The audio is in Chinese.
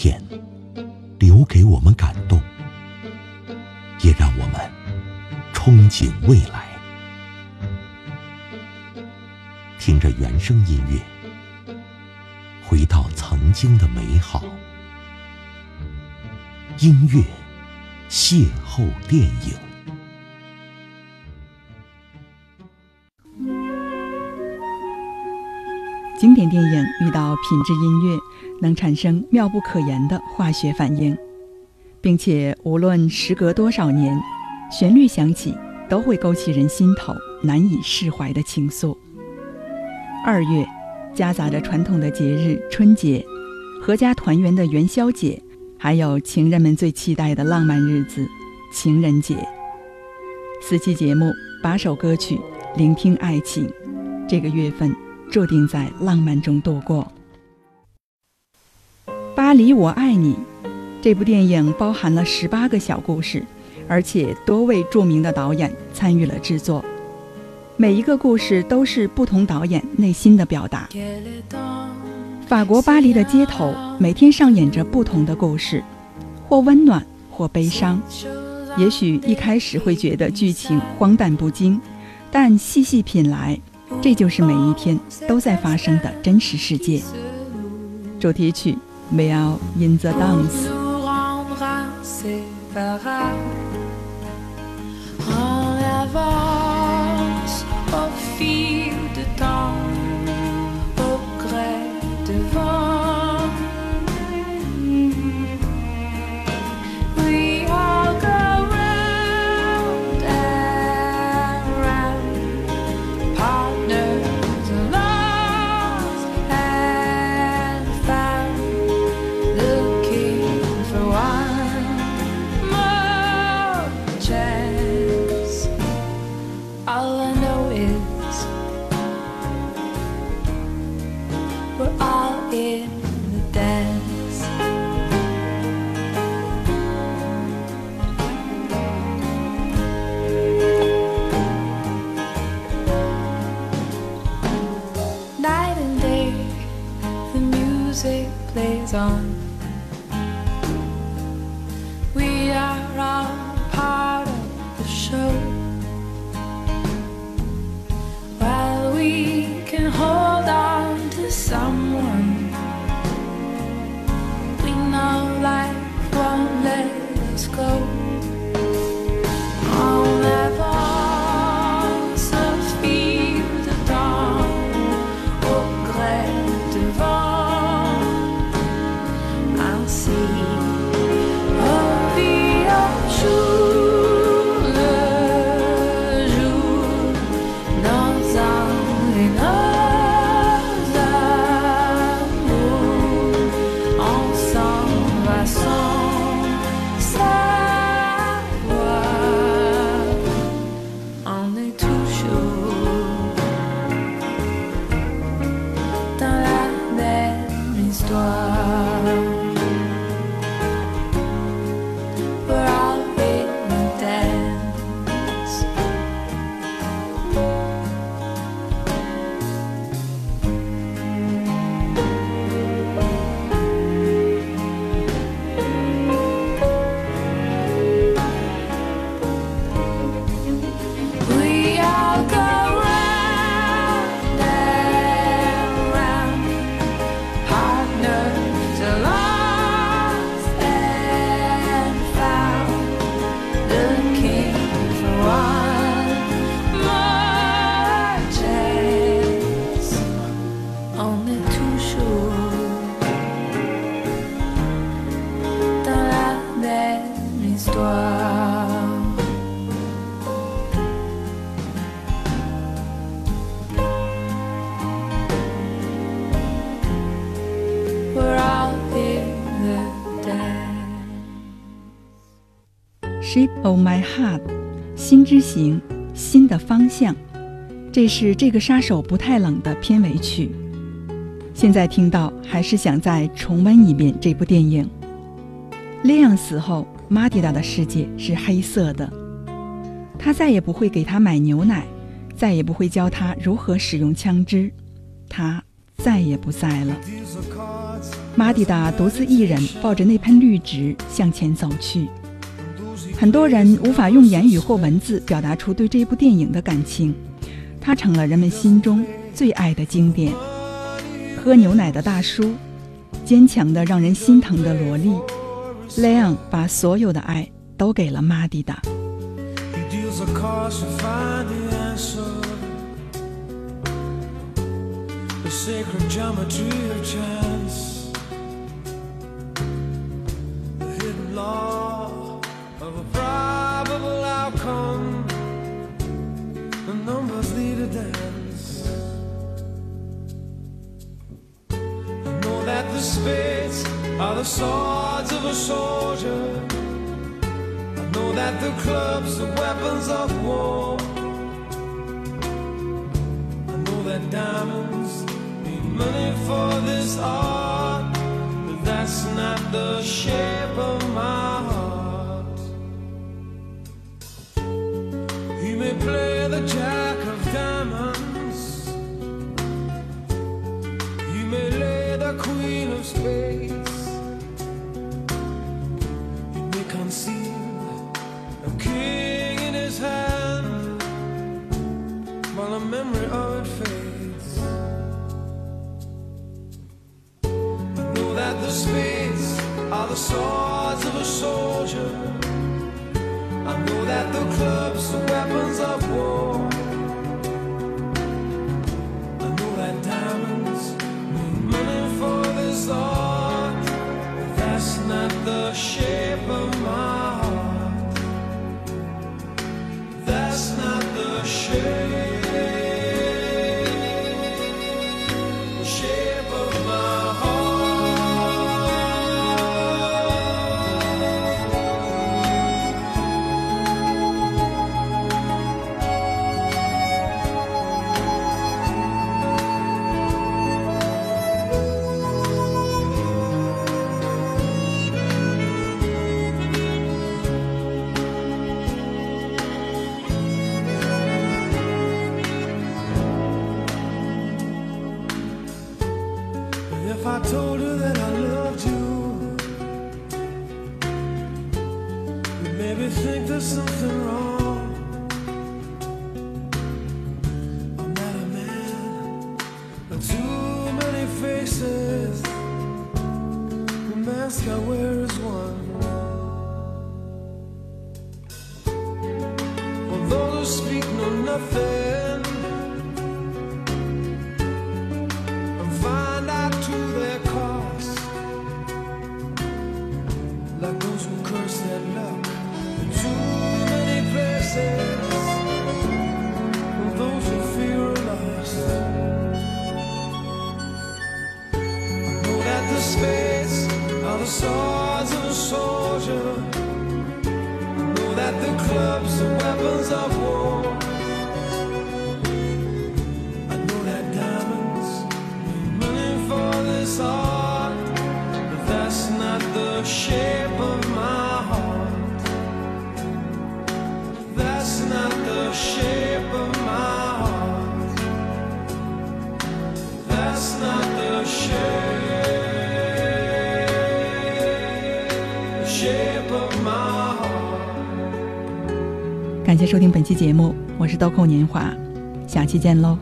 片，留给我们感动，也让我们憧憬未来。听着原声音乐，回到曾经的美好。音乐邂逅电影。经典电影遇到品质音乐，能产生妙不可言的化学反应，并且无论时隔多少年，旋律响起都会勾起人心头难以释怀的情愫。二月，夹杂着传统的节日春节、阖家团圆的元宵节，还有情人们最期待的浪漫日子——情人节。四期节目，八首歌曲，聆听爱情。这个月份。注定在浪漫中度过。《巴黎我爱你》这部电影包含了十八个小故事，而且多位著名的导演参与了制作。每一个故事都是不同导演内心的表达。法国巴黎的街头每天上演着不同的故事，或温暖，或悲伤。也许一开始会觉得剧情荒诞不经，但细细品来。这就是每一天都在发生的真实世界。主题曲《Meow in the Dance》。We are all part of the show. While we can hold on to someone, we know life won't let us go. Shape of my heart，心之行，心的方向。这是这个杀手不太冷的片尾曲。现在听到，还是想再重温一遍这部电影。Leon 死后，玛蒂达的世界是黑色的。他再也不会给他买牛奶，再也不会教他如何使用枪支。他再也不在了。马蒂达独自一人抱着那盆绿植向前走去。很多人无法用言语或文字表达出对这部电影的感情，它成了人们心中最爱的经典。喝牛奶的大叔，坚强的让人心疼的萝莉，莱昂把所有的爱都给了马蒂达。sacred geometry of chance, are the swords of a soldier. I know that the clubs are weapons of war. I know that diamonds money for this art, but that's not the shape of my heart. He may play the jack of diamonds, he may lay the queen of spades, the swords of a soldier. I know that the clubs are weapons of war. faces The mask I wear is one. Although those speak no nothing. his face are the swords of a soldier. Know that the clubs are weapons of war. I know that diamonds money for this art, but that's not the shape. 感谢收听本期节目，我是豆蔻年华，下期见喽。